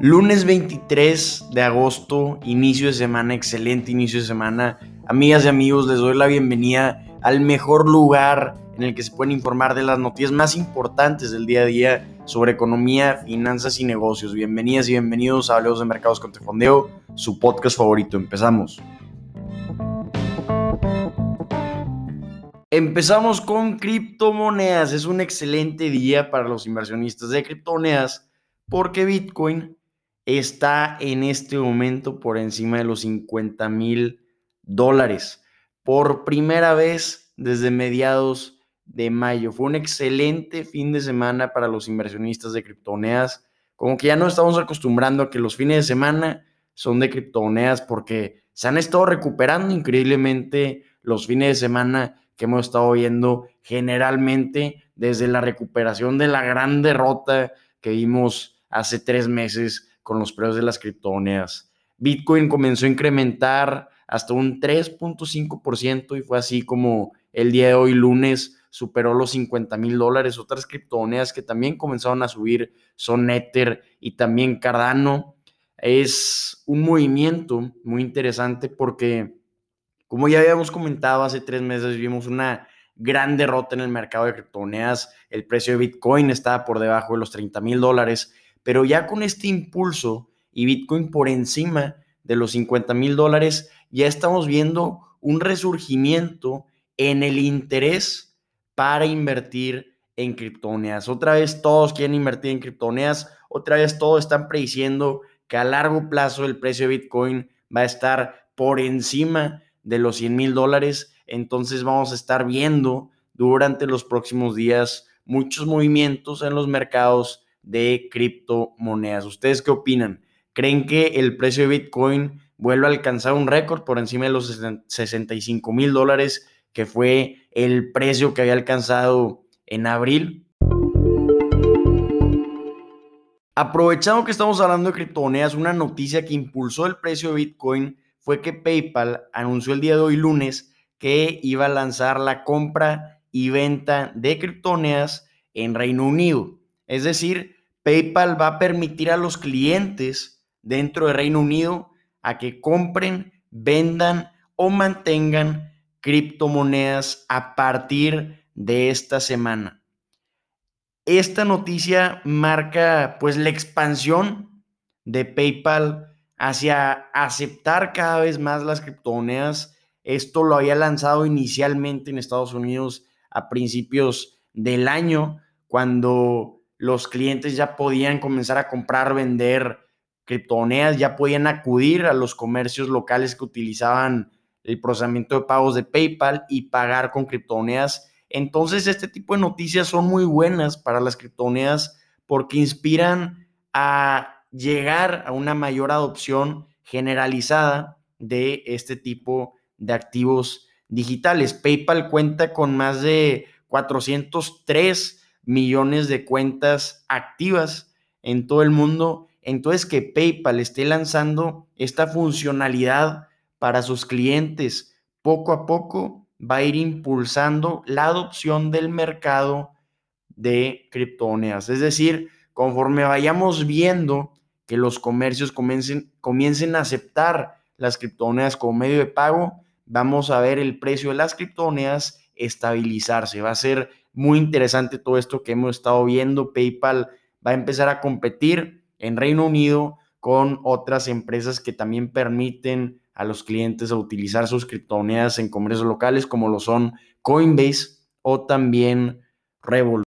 Lunes 23 de agosto, inicio de semana, excelente inicio de semana. Amigas y amigos, les doy la bienvenida al mejor lugar en el que se pueden informar de las noticias más importantes del día a día sobre economía, finanzas y negocios. Bienvenidas y bienvenidos a Hablemos de Mercados con Tefondeo, su podcast favorito. Empezamos. Empezamos con criptomonedas. Es un excelente día para los inversionistas de criptomonedas porque Bitcoin está en este momento por encima de los 50 mil dólares. Por primera vez desde mediados de mayo. Fue un excelente fin de semana para los inversionistas de criptomonedas. Como que ya no estamos acostumbrando a que los fines de semana son de criptomonedas porque se han estado recuperando increíblemente los fines de semana que hemos estado viendo generalmente desde la recuperación de la gran derrota que vimos hace tres meses con los precios de las criptomonedas. Bitcoin comenzó a incrementar hasta un 3.5% y fue así como el día de hoy, lunes, superó los 50 mil dólares. Otras criptomonedas que también comenzaron a subir son Ether y también Cardano. Es un movimiento muy interesante porque, como ya habíamos comentado hace tres meses, vimos una gran derrota en el mercado de criptomonedas. El precio de Bitcoin estaba por debajo de los 30 mil dólares pero ya con este impulso y Bitcoin por encima de los 50 mil dólares, ya estamos viendo un resurgimiento en el interés para invertir en criptomonedas. Otra vez todos quieren invertir en criptomonedas, otra vez todos están prediciendo que a largo plazo el precio de Bitcoin va a estar por encima de los 100 mil dólares. Entonces vamos a estar viendo durante los próximos días muchos movimientos en los mercados de criptomonedas. ¿Ustedes qué opinan? ¿Creen que el precio de Bitcoin vuelve a alcanzar un récord por encima de los 65 mil dólares, que fue el precio que había alcanzado en abril? Aprovechando que estamos hablando de criptomonedas, una noticia que impulsó el precio de Bitcoin fue que PayPal anunció el día de hoy lunes que iba a lanzar la compra y venta de criptomonedas en Reino Unido. Es decir, PayPal va a permitir a los clientes dentro de Reino Unido a que compren, vendan o mantengan criptomonedas a partir de esta semana. Esta noticia marca pues la expansión de PayPal hacia aceptar cada vez más las criptomonedas. Esto lo había lanzado inicialmente en Estados Unidos a principios del año, cuando los clientes ya podían comenzar a comprar, vender criptomonedas, ya podían acudir a los comercios locales que utilizaban el procesamiento de pagos de PayPal y pagar con criptomonedas. Entonces, este tipo de noticias son muy buenas para las criptomonedas porque inspiran a llegar a una mayor adopción generalizada de este tipo de activos digitales. PayPal cuenta con más de 403 millones de cuentas activas en todo el mundo. Entonces que PayPal esté lanzando esta funcionalidad para sus clientes poco a poco va a ir impulsando la adopción del mercado de criptomonedas. Es decir, conforme vayamos viendo que los comercios comiencen, comiencen a aceptar las criptomonedas como medio de pago, vamos a ver el precio de las criptomonedas estabilizarse. Va a ser muy interesante todo esto que hemos estado viendo. PayPal va a empezar a competir en Reino Unido con otras empresas que también permiten a los clientes utilizar sus criptomonedas en comercios locales como lo son Coinbase o también Revolut.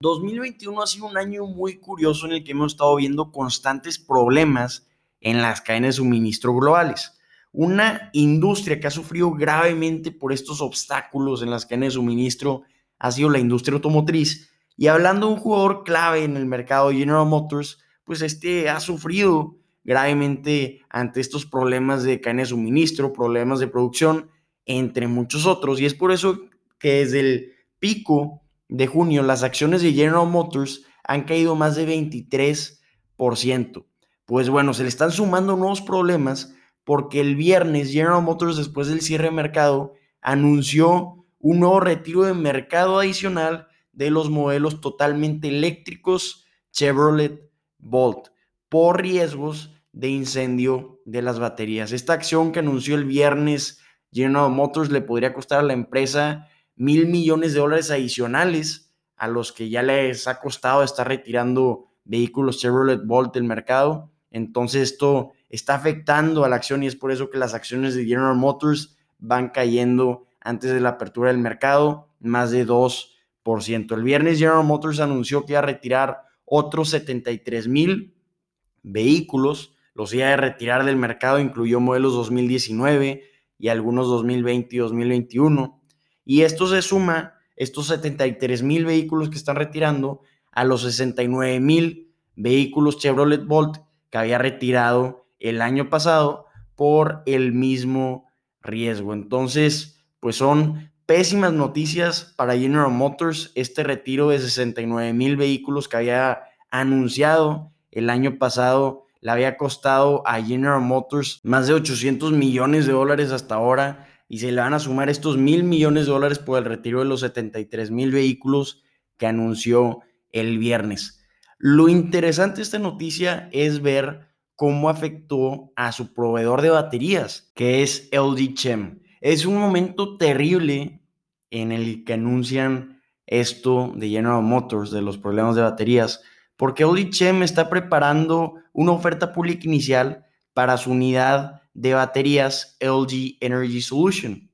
2021 ha sido un año muy curioso en el que hemos estado viendo constantes problemas en las cadenas de suministro globales. Una industria que ha sufrido gravemente por estos obstáculos en las cadenas de suministro ha sido la industria automotriz. Y hablando de un jugador clave en el mercado, General Motors, pues este ha sufrido gravemente ante estos problemas de cadena de suministro, problemas de producción, entre muchos otros. Y es por eso que desde el pico de junio las acciones de General Motors han caído más de 23%. Pues bueno, se le están sumando nuevos problemas porque el viernes General Motors, después del cierre de mercado, anunció un nuevo retiro de mercado adicional de los modelos totalmente eléctricos Chevrolet Bolt por riesgos de incendio de las baterías. Esta acción que anunció el viernes General Motors le podría costar a la empresa mil millones de dólares adicionales a los que ya les ha costado estar retirando vehículos Chevrolet Bolt del mercado. Entonces esto está afectando a la acción y es por eso que las acciones de General Motors van cayendo antes de la apertura del mercado, más de 2%. El viernes General Motors anunció que iba a retirar otros 73 mil vehículos, los iba a retirar del mercado, incluyó modelos 2019 y algunos 2020 y 2021. Y esto se suma, estos 73 mil vehículos que están retirando, a los 69 mil vehículos Chevrolet Bolt que había retirado el año pasado por el mismo riesgo. Entonces, pues son pésimas noticias para General Motors este retiro de 69 mil vehículos que había anunciado el año pasado. Le había costado a General Motors más de 800 millones de dólares hasta ahora y se le van a sumar estos mil millones de dólares por el retiro de los 73 mil vehículos que anunció el viernes. Lo interesante de esta noticia es ver cómo afectó a su proveedor de baterías, que es LG Chem. Es un momento terrible en el que anuncian esto de General Motors, de los problemas de baterías, porque LG Chem está preparando una oferta pública inicial para su unidad de baterías LG Energy Solution.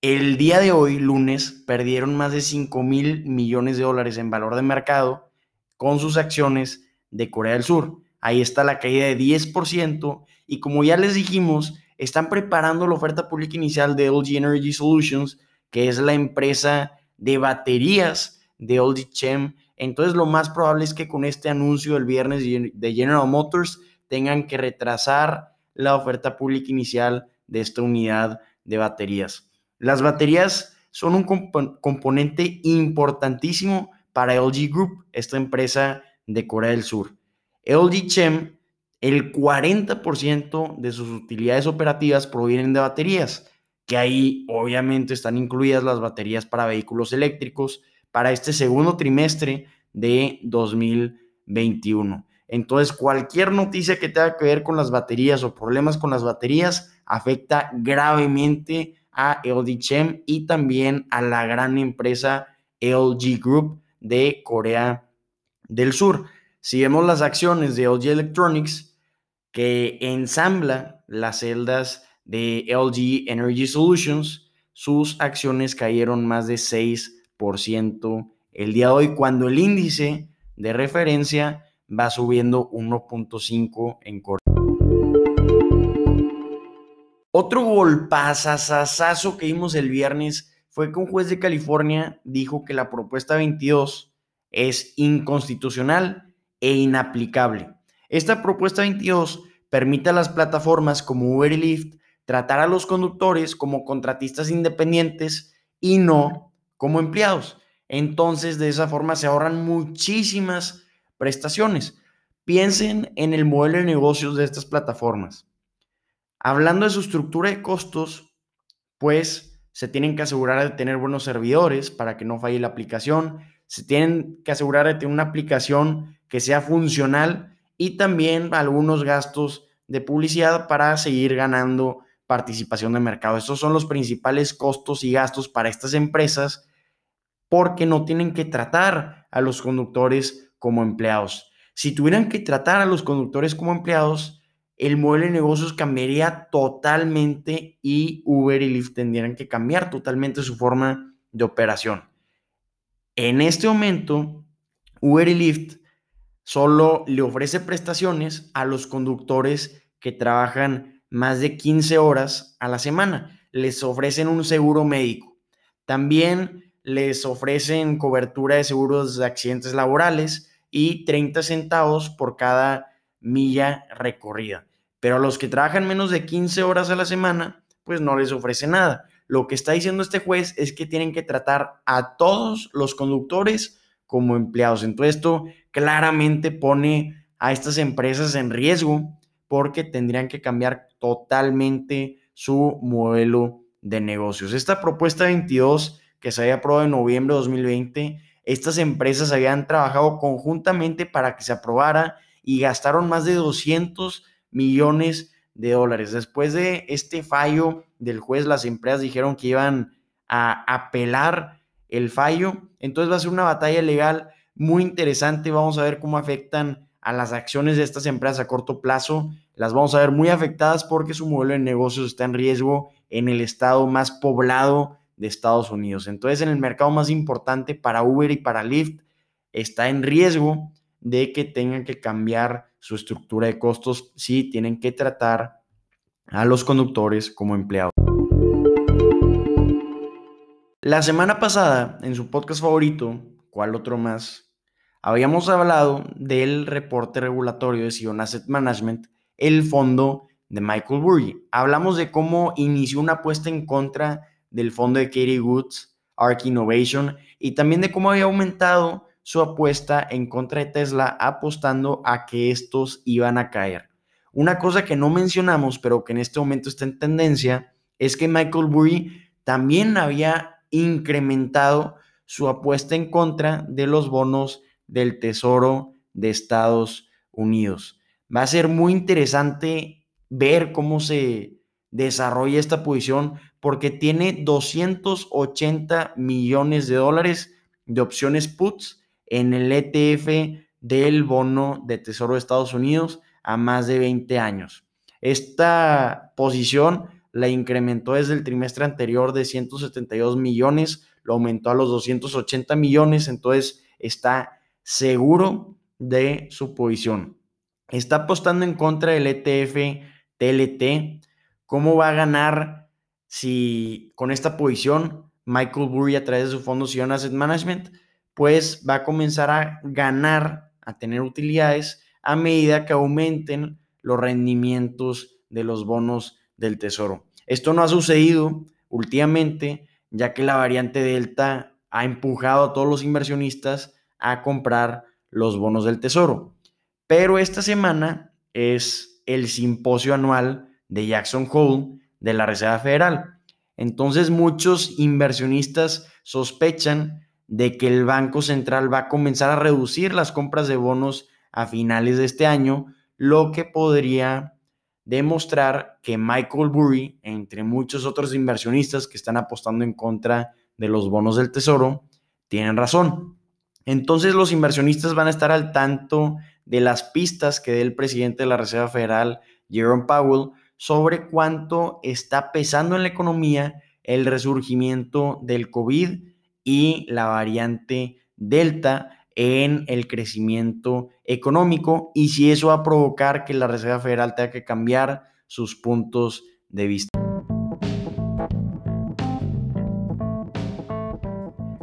El día de hoy, lunes, perdieron más de 5 mil millones de dólares en valor de mercado con sus acciones de Corea del Sur. Ahí está la caída de 10% y como ya les dijimos, están preparando la oferta pública inicial de LG Energy Solutions, que es la empresa de baterías de LG Chem. Entonces lo más probable es que con este anuncio del viernes de General Motors tengan que retrasar la oferta pública inicial de esta unidad de baterías. Las baterías son un componente importantísimo para LG Group, esta empresa de Corea del Sur. LG Chem, el 40% de sus utilidades operativas provienen de baterías, que ahí obviamente están incluidas las baterías para vehículos eléctricos para este segundo trimestre de 2021. Entonces, cualquier noticia que tenga que ver con las baterías o problemas con las baterías afecta gravemente a LG Chem y también a la gran empresa LG Group de Corea del Sur. Si vemos las acciones de LG Electronics, que ensambla las celdas de LG Energy Solutions, sus acciones cayeron más de 6% el día de hoy, cuando el índice de referencia va subiendo 1.5 en corto. Otro golpazazazazo que vimos el viernes fue que un juez de California dijo que la propuesta 22 es inconstitucional e inaplicable. Esta propuesta 22 permite a las plataformas como Uber y Lyft tratar a los conductores como contratistas independientes y no como empleados. Entonces, de esa forma se ahorran muchísimas prestaciones. Piensen en el modelo de negocios de estas plataformas. Hablando de su estructura de costos, pues se tienen que asegurar de tener buenos servidores para que no falle la aplicación, se tienen que asegurar de tener una aplicación que sea funcional y también algunos gastos de publicidad para seguir ganando participación de mercado. Estos son los principales costos y gastos para estas empresas porque no tienen que tratar a los conductores como empleados. Si tuvieran que tratar a los conductores como empleados, el modelo de negocios cambiaría totalmente y Uber y Lyft tendrían que cambiar totalmente su forma de operación. En este momento, Uber y Lyft solo le ofrece prestaciones a los conductores que trabajan más de 15 horas a la semana. Les ofrecen un seguro médico. También les ofrecen cobertura de seguros de accidentes laborales y 30 centavos por cada milla recorrida. Pero a los que trabajan menos de 15 horas a la semana, pues no les ofrece nada. Lo que está diciendo este juez es que tienen que tratar a todos los conductores como empleados. Entonces esto claramente pone a estas empresas en riesgo porque tendrían que cambiar totalmente su modelo de negocios. Esta propuesta 22 que se había aprobado en noviembre de 2020 estas empresas habían trabajado conjuntamente para que se aprobara y gastaron más de 200 millones de dólares. Después de este fallo del juez, las empresas dijeron que iban a apelar el fallo. Entonces va a ser una batalla legal muy interesante. Vamos a ver cómo afectan a las acciones de estas empresas a corto plazo. Las vamos a ver muy afectadas porque su modelo de negocios está en riesgo en el estado más poblado de Estados Unidos. Entonces, en el mercado más importante para Uber y para Lyft, está en riesgo de que tengan que cambiar su estructura de costos si tienen que tratar a los conductores como empleados. La semana pasada, en su podcast favorito, ¿cuál otro más? Habíamos hablado del reporte regulatorio de Sion Asset Management, el fondo de Michael Burry. Hablamos de cómo inició una apuesta en contra del fondo de Katie Woods, Arc Innovation, y también de cómo había aumentado su apuesta en contra de Tesla, apostando a que estos iban a caer. Una cosa que no mencionamos, pero que en este momento está en tendencia, es que Michael Burry también había incrementado su apuesta en contra de los bonos del Tesoro de Estados Unidos. Va a ser muy interesante ver cómo se desarrolla esta posición porque tiene 280 millones de dólares de opciones puts en el ETF del bono de Tesoro de Estados Unidos a más de 20 años. Esta posición la incrementó desde el trimestre anterior de 172 millones, lo aumentó a los 280 millones, entonces está seguro de su posición. Está apostando en contra del ETF TLT. ¿Cómo va a ganar si con esta posición Michael Burry a través de su fondo Sion Asset Management, pues va a comenzar a ganar, a tener utilidades a medida que aumenten los rendimientos de los bonos del tesoro. Esto no ha sucedido últimamente, ya que la variante Delta ha empujado a todos los inversionistas a comprar los bonos del tesoro. Pero esta semana es el simposio anual de Jackson Hole de la Reserva Federal. Entonces muchos inversionistas sospechan de que el Banco Central va a comenzar a reducir las compras de bonos a finales de este año, lo que podría demostrar que Michael Burry, entre muchos otros inversionistas que están apostando en contra de los bonos del tesoro, tienen razón. Entonces los inversionistas van a estar al tanto de las pistas que dé el presidente de la Reserva Federal, Jerome Powell, sobre cuánto está pesando en la economía el resurgimiento del COVID y la variante Delta en el crecimiento económico y si eso va a provocar que la Reserva Federal tenga que cambiar sus puntos de vista.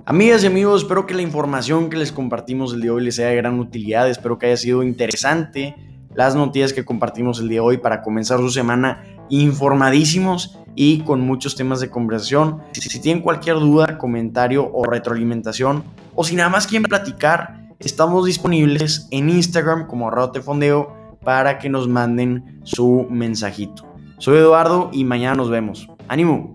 Amigas y amigos, espero que la información que les compartimos el día de hoy les sea de gran utilidad, espero que haya sido interesante las noticias que compartimos el día de hoy para comenzar su semana informadísimos y con muchos temas de conversación. Si, tienen cualquier duda, comentario o retroalimentación, o si nada más quieren platicar, estamos disponibles en Instagram como Fondeo para que nos manden su mensajito. Soy Eduardo y mañana nos vemos. ¡Ánimo!